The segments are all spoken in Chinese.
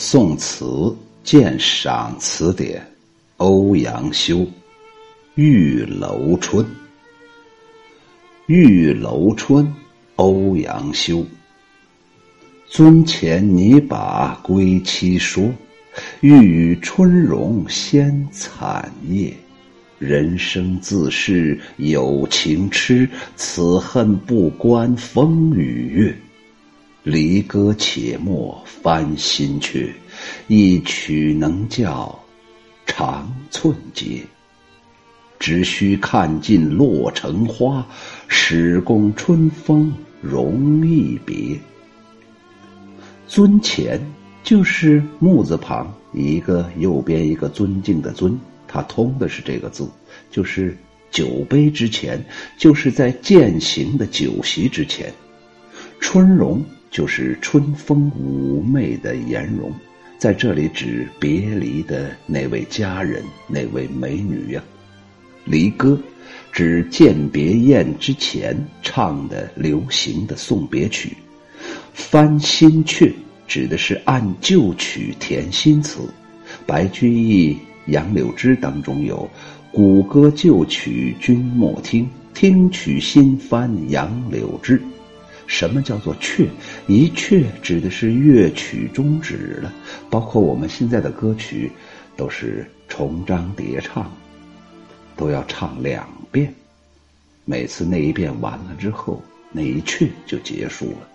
宋词鉴赏词典，欧阳修《玉楼春》。玉楼春，欧阳修。尊前拟把归期说，欲与春容先惨夜。人生自是有情痴，此恨不关风与月。离歌且莫翻新阙，一曲能教长寸节。只须看尽洛城花，始共春风容易别。尊前就是木字旁一个右边一个尊敬的尊，它通的是这个字，就是酒杯之前，就是在践行的酒席之前。春容。就是春风妩媚的颜容，在这里指别离的那位佳人，那位美女呀。离歌，指饯别宴之前唱的流行的送别曲。翻新阙，指的是按旧曲填新词。白居易《杨柳枝》当中有“古歌旧曲君莫听，听曲新翻杨柳枝”。什么叫做阙？一阙指的是乐曲终止了，包括我们现在的歌曲，都是重章叠唱，都要唱两遍。每次那一遍完了之后，那一阙就结束了。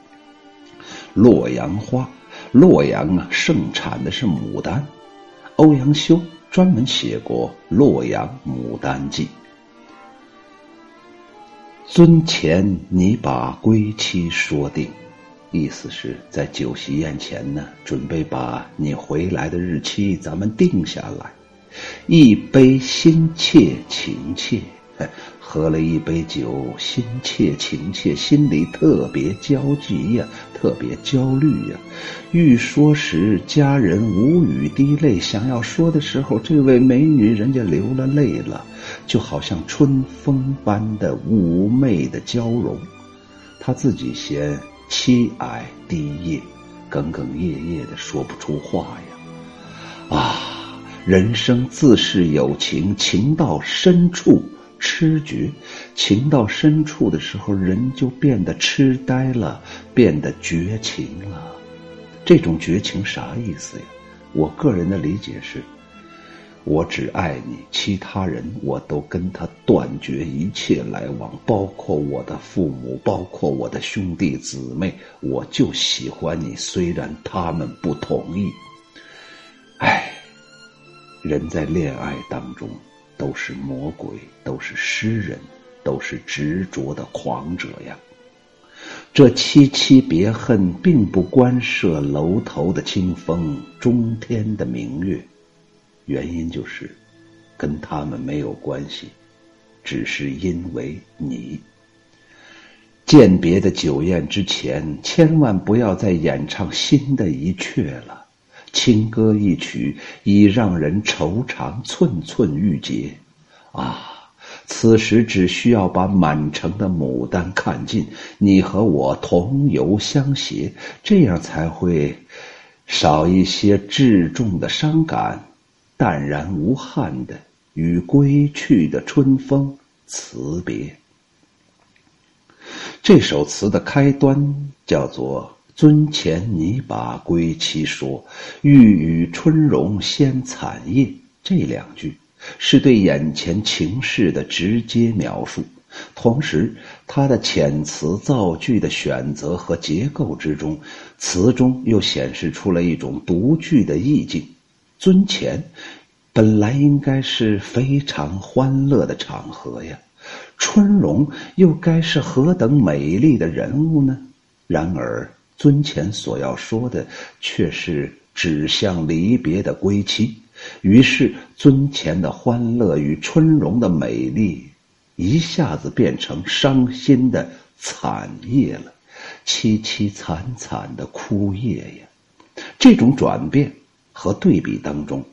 洛阳花，洛阳啊，盛产的是牡丹。欧阳修专门写过《洛阳牡丹记》。尊前，你把归期说定，意思是在酒席宴前呢，准备把你回来的日期咱们定下来。一杯心切情切，喝了一杯酒，心切情切，心里特别焦急呀，特别焦虑呀。欲说时，佳人无语滴泪，想要说的时候，这位美女人家流了泪了。就好像春风般的妩媚的娇容，他自己嫌凄哀低咽，哽哽咽咽的说不出话呀。啊，人生自是有情，情到深处痴绝，情到深处的时候，人就变得痴呆了，变得绝情了。这种绝情啥意思呀？我个人的理解是。我只爱你，其他人我都跟他断绝一切来往，包括我的父母，包括我的兄弟姊妹，我就喜欢你，虽然他们不同意。唉，人在恋爱当中都是魔鬼，都是诗人，都是执着的狂者呀。这凄凄别恨，并不关涉楼头的清风，中天的明月。原因就是，跟他们没有关系，只是因为你。饯别的酒宴之前，千万不要再演唱新的一阙了。轻歌一曲，已让人愁肠寸寸欲结。啊，此时只需要把满城的牡丹看尽，你和我同游相携，这样才会少一些至重的伤感。淡然无憾的与归去的春风辞别。这首词的开端叫做“尊前拟把归期说，欲与春容先惨夜”。这两句是对眼前情势的直接描述，同时他的遣词造句的选择和结构之中，词中又显示出了一种独具的意境。尊前，本来应该是非常欢乐的场合呀，春荣又该是何等美丽的人物呢？然而尊前所要说的却是指向离别的归期，于是尊前的欢乐与春荣的美丽，一下子变成伤心的惨夜了，凄凄惨惨的枯叶呀！这种转变。和对比当中，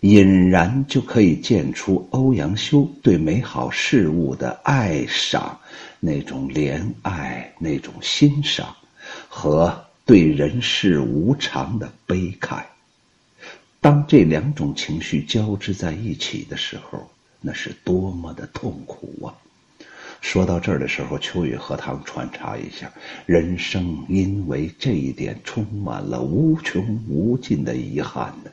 隐然就可以见出欧阳修对美好事物的爱赏，那种怜爱，那种欣赏，和对人世无常的悲慨。当这两种情绪交织在一起的时候，那是多么的痛苦啊！说到这儿的时候，秋雨荷塘穿插一下：人生因为这一点充满了无穷无尽的遗憾呢。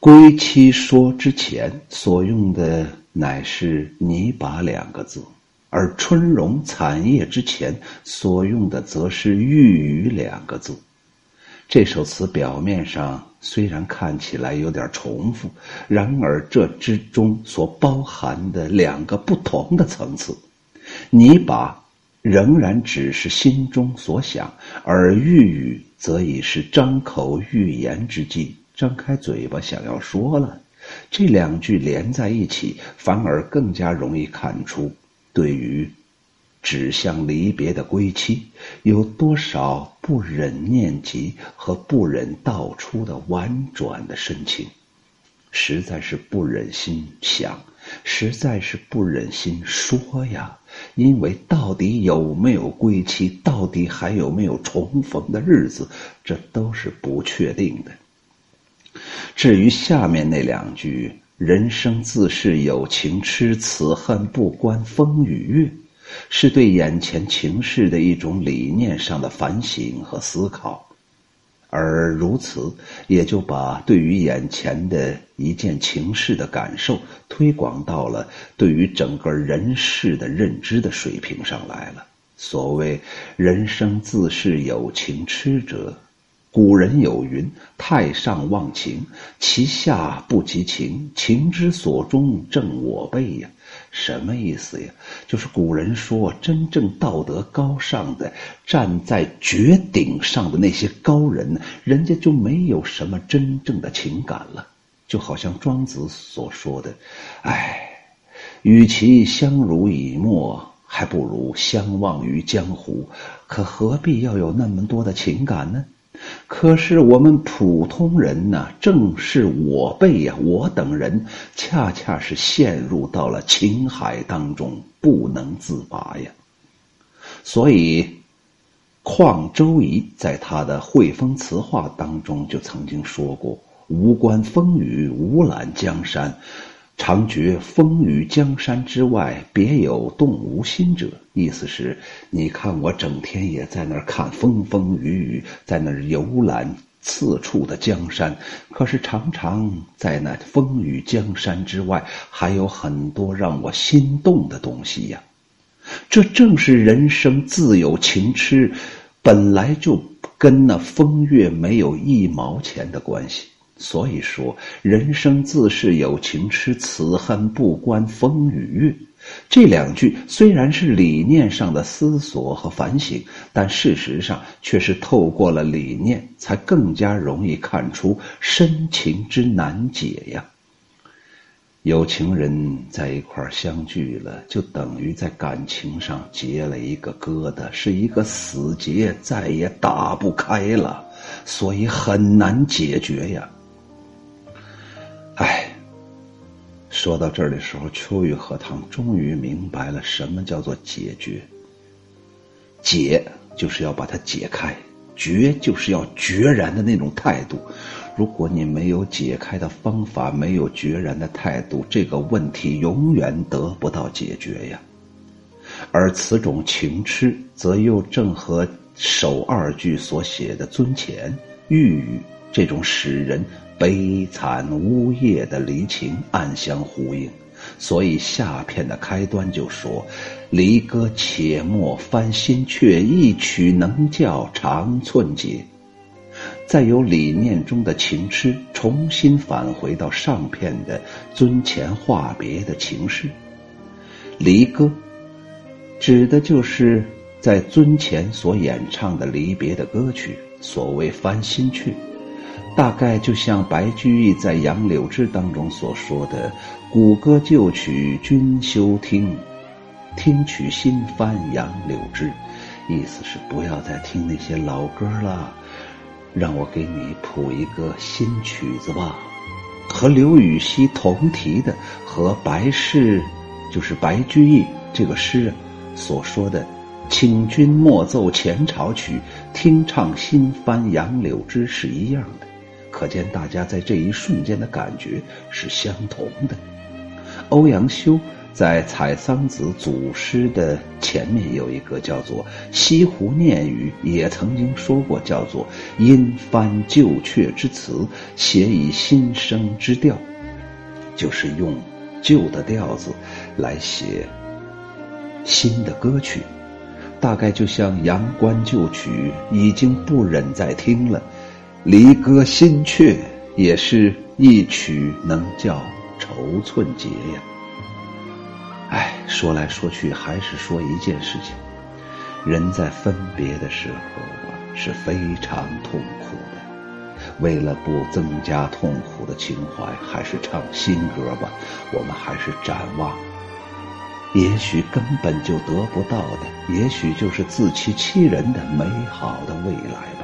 归期说之前所用的乃是“泥巴”两个字，而春荣惨叶之前所用的则是“玉宇”两个字。这首词表面上虽然看起来有点重复，然而这之中所包含的两个不同的层次，你把仍然只是心中所想，而欲语则已是张口欲言之际，张开嘴巴想要说了。这两句连在一起，反而更加容易看出对于。指向离别的归期，有多少不忍念及和不忍道出的婉转的深情，实在是不忍心想，实在是不忍心说呀。因为到底有没有归期，到底还有没有重逢的日子，这都是不确定的。至于下面那两句“人生自是有情痴，此恨不关风与月”。是对眼前情势的一种理念上的反省和思考，而如此，也就把对于眼前的一件情事的感受推广到了对于整个人世的认知的水平上来了。所谓“人生自是有情痴者”，古人有云：“太上忘情，其下不及情。情之所钟，正我辈呀。”什么意思呀？就是古人说，真正道德高尚的、站在绝顶上的那些高人，人家就没有什么真正的情感了。就好像庄子所说的：“哎，与其相濡以沫，还不如相忘于江湖。可何必要有那么多的情感呢？”可是我们普通人呢，正是我辈呀，我等人恰恰是陷入到了情海当中不能自拔呀。所以，况周仪在他的汇风词话当中就曾经说过：“无关风雨，无览江山。”常觉风雨江山之外，别有动无心者。意思是，你看我整天也在那儿看风风雨雨，在那儿游览四处的江山，可是常常在那风雨江山之外，还有很多让我心动的东西呀。这正是人生自有情痴，本来就跟那风月没有一毛钱的关系。所以说，人生自是有情痴，此恨不关风与月。这两句虽然是理念上的思索和反省，但事实上却是透过了理念，才更加容易看出深情之难解呀。有情人在一块相聚了，就等于在感情上结了一个疙瘩，是一个死结，再也打不开了，所以很难解决呀。唉，说到这儿的时候，秋雨荷塘终于明白了什么叫做解决。解就是要把它解开，决就是要决然的那种态度。如果你没有解开的方法，没有决然的态度，这个问题永远得不到解决呀。而此种情痴，则又正和首二句所写的尊前欲语这种使人。悲惨呜咽的离情暗相呼应，所以下片的开端就说：“离歌且莫翻新阙，一曲能教长寸节。”再由理念中的情痴重新返回到上片的尊前话别的情事。离歌，指的就是在尊前所演唱的离别的歌曲。所谓翻新阙。大概就像白居易在《杨柳枝》当中所说的：“古歌旧曲君休听，听取新翻杨柳枝。”意思是不要再听那些老歌了，让我给你谱一个新曲子吧。和刘禹锡同题的，和白氏，就是白居易这个诗人所说的：“请君莫奏前朝曲，听唱新翻杨柳枝”是一样的。可见大家在这一瞬间的感觉是相同的。欧阳修在《采桑子》祖诗的前面有一个叫做《西湖念语》，也曾经说过叫做“因翻旧阙之词，写以新生之调”，就是用旧的调子来写新的歌曲。大概就像《阳关旧曲》已经不忍再听了，离歌新阙也是一曲能叫愁寸结呀。哎，说来说去还是说一件事情：人在分别的时候啊是非常痛苦的。为了不增加痛苦的情怀，还是唱新歌吧。我们还是展望。也许根本就得不到的，也许就是自欺欺人的美好的未来吧。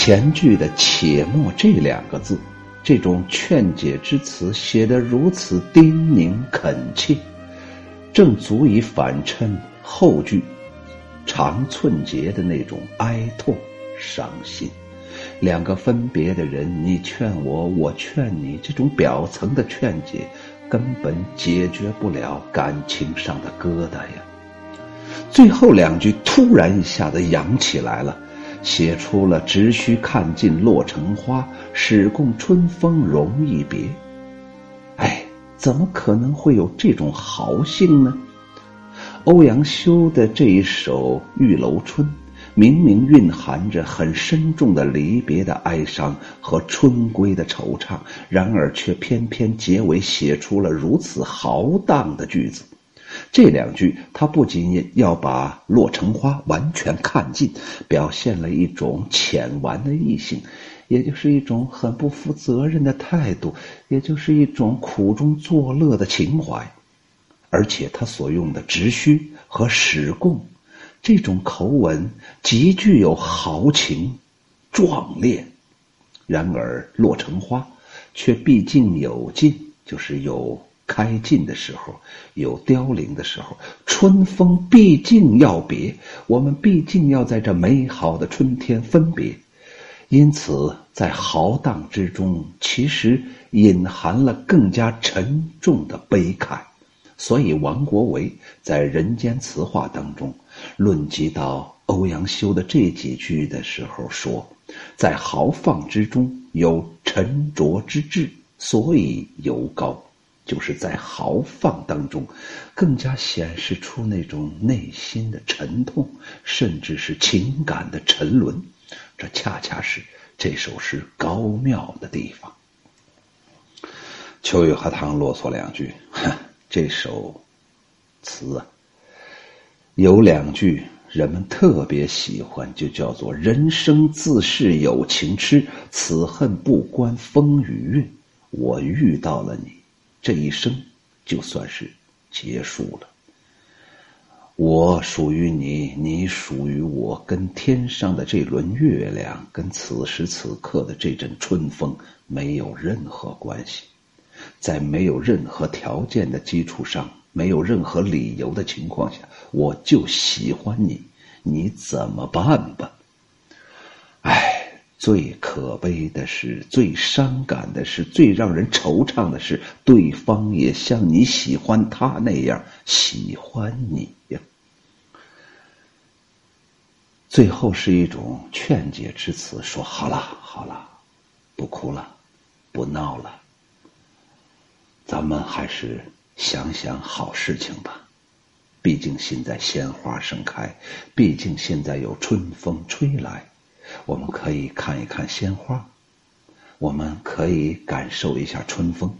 前句的“且莫”这两个字，这种劝解之词写得如此叮咛恳切，正足以反衬后句“长寸节”的那种哀痛伤心。两个分别的人，你劝我，我劝你，这种表层的劝解。根本解决不了感情上的疙瘩呀！最后两句突然一下子扬起来了，写出了“只需看尽落成花，始共春风容易别”。哎，怎么可能会有这种豪兴呢？欧阳修的这一首《玉楼春》。明明蕴含着很深重的离别的哀伤和春归的惆怅，然而却偏偏结尾写出了如此豪荡的句子。这两句，他不仅要把洛城花完全看尽，表现了一种浅玩的异性，也就是一种很不负责任的态度，也就是一种苦中作乐的情怀。而且他所用的直虚和始共。这种口吻极具有豪情、壮烈，然而落成花却毕竟有尽，就是有开尽的时候，有凋零的时候。春风毕竟要别，我们毕竟要在这美好的春天分别。因此，在豪荡之中，其实隐含了更加沉重的悲慨。所以，王国维在《人间词话》当中。论及到欧阳修的这几句的时候，说，在豪放之中有沉着之志，所以尤高。就是在豪放当中，更加显示出那种内心的沉痛，甚至是情感的沉沦。这恰恰是这首诗高妙的地方。秋雨荷塘啰嗦两句，这首词啊。有两句人们特别喜欢，就叫做“人生自是有情痴，此恨不关风与月”。我遇到了你，这一生就算是结束了。我属于你，你属于我，跟天上的这轮月亮，跟此时此刻的这阵春风没有任何关系。在没有任何条件的基础上。没有任何理由的情况下，我就喜欢你，你怎么办吧？最可悲的是，最伤感的是，最让人惆怅的是，对方也像你喜欢他那样喜欢你呀。最后是一种劝解之词，说好了，好了，不哭了，不闹了，咱们还是。想想好事情吧，毕竟现在鲜花盛开，毕竟现在有春风吹来，我们可以看一看鲜花，我们可以感受一下春风。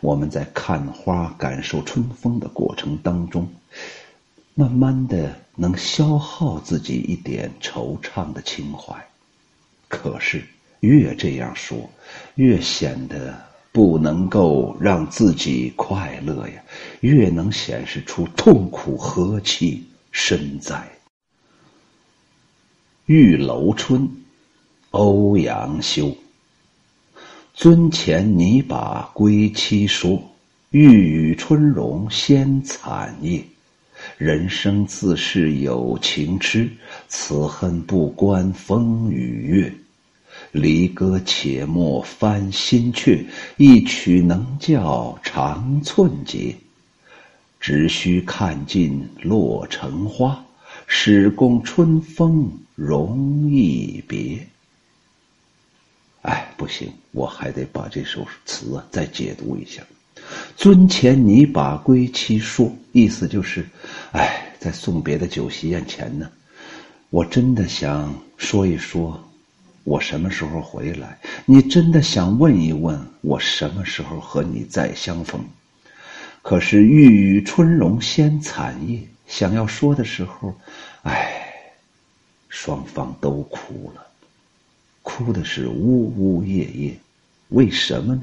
我们在看花、感受春风的过程当中，慢慢的能消耗自己一点惆怅的情怀。可是越这样说，越显得。不能够让自己快乐呀，越能显示出痛苦何其深在。《玉楼春》，欧阳修。尊前拟把归期说，欲与春容先惨夜。人生自是有情痴，此恨不关风与月。离歌且莫翻新阙，一曲能教长寸节。只须看尽落成花，始共春风容易别。哎，不行，我还得把这首词啊再解读一下。尊前拟把归期说，意思就是，哎，在送别的酒席宴前呢，我真的想说一说，我什么时候回来？你真的想问一问，我什么时候和你再相逢？可是欲与春容先惨夜，想要说的时候，唉，双方都哭了，哭的是呜呜咽咽。为什么呢？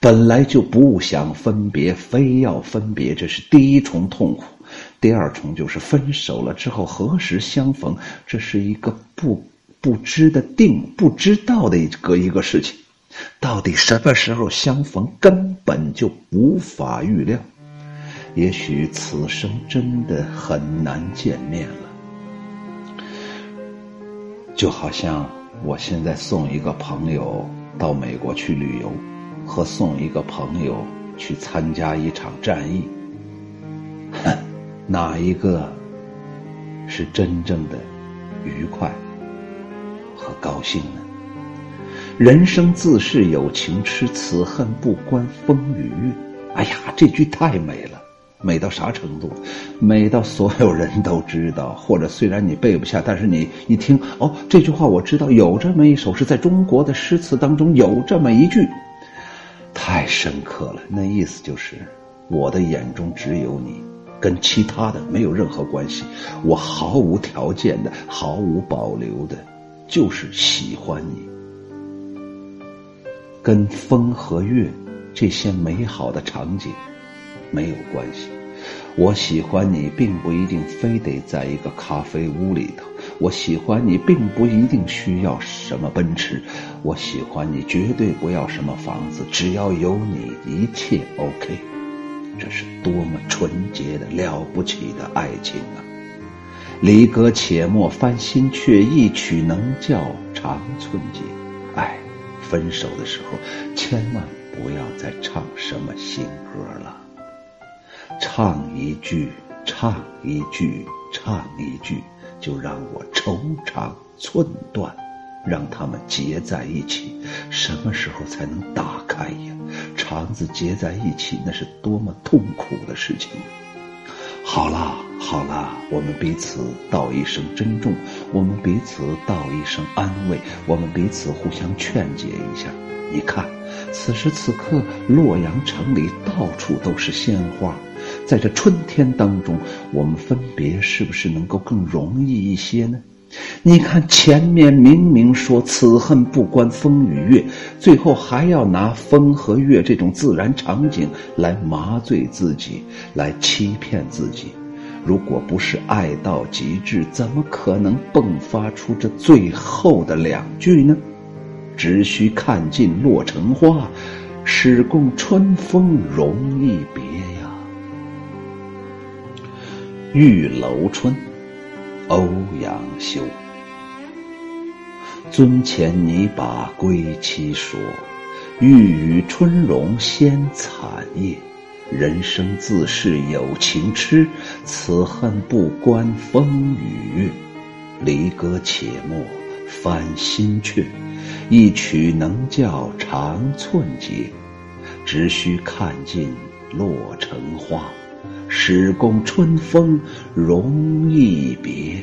本来就不想分别，非要分别，这是第一重痛苦；第二重就是分手了之后何时相逢，这是一个不不知的定，不知道的一个一个事情。到底什么时候相逢，根本就无法预料。也许此生真的很难见面了。就好像我现在送一个朋友到美国去旅游，和送一个朋友去参加一场战役，哪一个是真正的愉快和高兴呢？人生自是有情痴，此恨不关风与月。哎呀，这句太美了，美到啥程度？美到所有人都知道，或者虽然你背不下，但是你一听，哦，这句话我知道，有这么一首是在中国的诗词当中有这么一句，太深刻了。那意思就是，我的眼中只有你，跟其他的没有任何关系，我毫无条件的、毫无保留的，就是喜欢你。跟风和月这些美好的场景没有关系。我喜欢你，并不一定非得在一个咖啡屋里头。我喜欢你，并不一定需要什么奔驰。我喜欢你，绝对不要什么房子，只要有你，一切 OK。这是多么纯洁的、了不起的爱情啊！离歌且莫翻新却，一曲能教长寸节。哎。分手的时候，千万不要再唱什么新歌了。唱一句，唱一句，唱一句，就让我愁肠寸断。让他们结在一起，什么时候才能打开呀？肠子结在一起，那是多么痛苦的事情。好了好了，我们彼此道一声珍重，我们彼此道一声安慰，我们彼此互相劝解一下。你看，此时此刻，洛阳城里到处都是鲜花，在这春天当中，我们分别是不是能够更容易一些呢？你看前面明明说此恨不关风与月，最后还要拿风和月这种自然场景来麻醉自己，来欺骗自己。如果不是爱到极致，怎么可能迸发出这最后的两句呢？只需看尽落成花，始共春风容易别。玉楼春。欧阳修，尊前拟把归期说，欲与春容先惨夜。人生自是有情痴，此恨不关风与月。离歌且莫翻新阙，一曲能教长寸节。只须看尽落成花。始共春风容易别。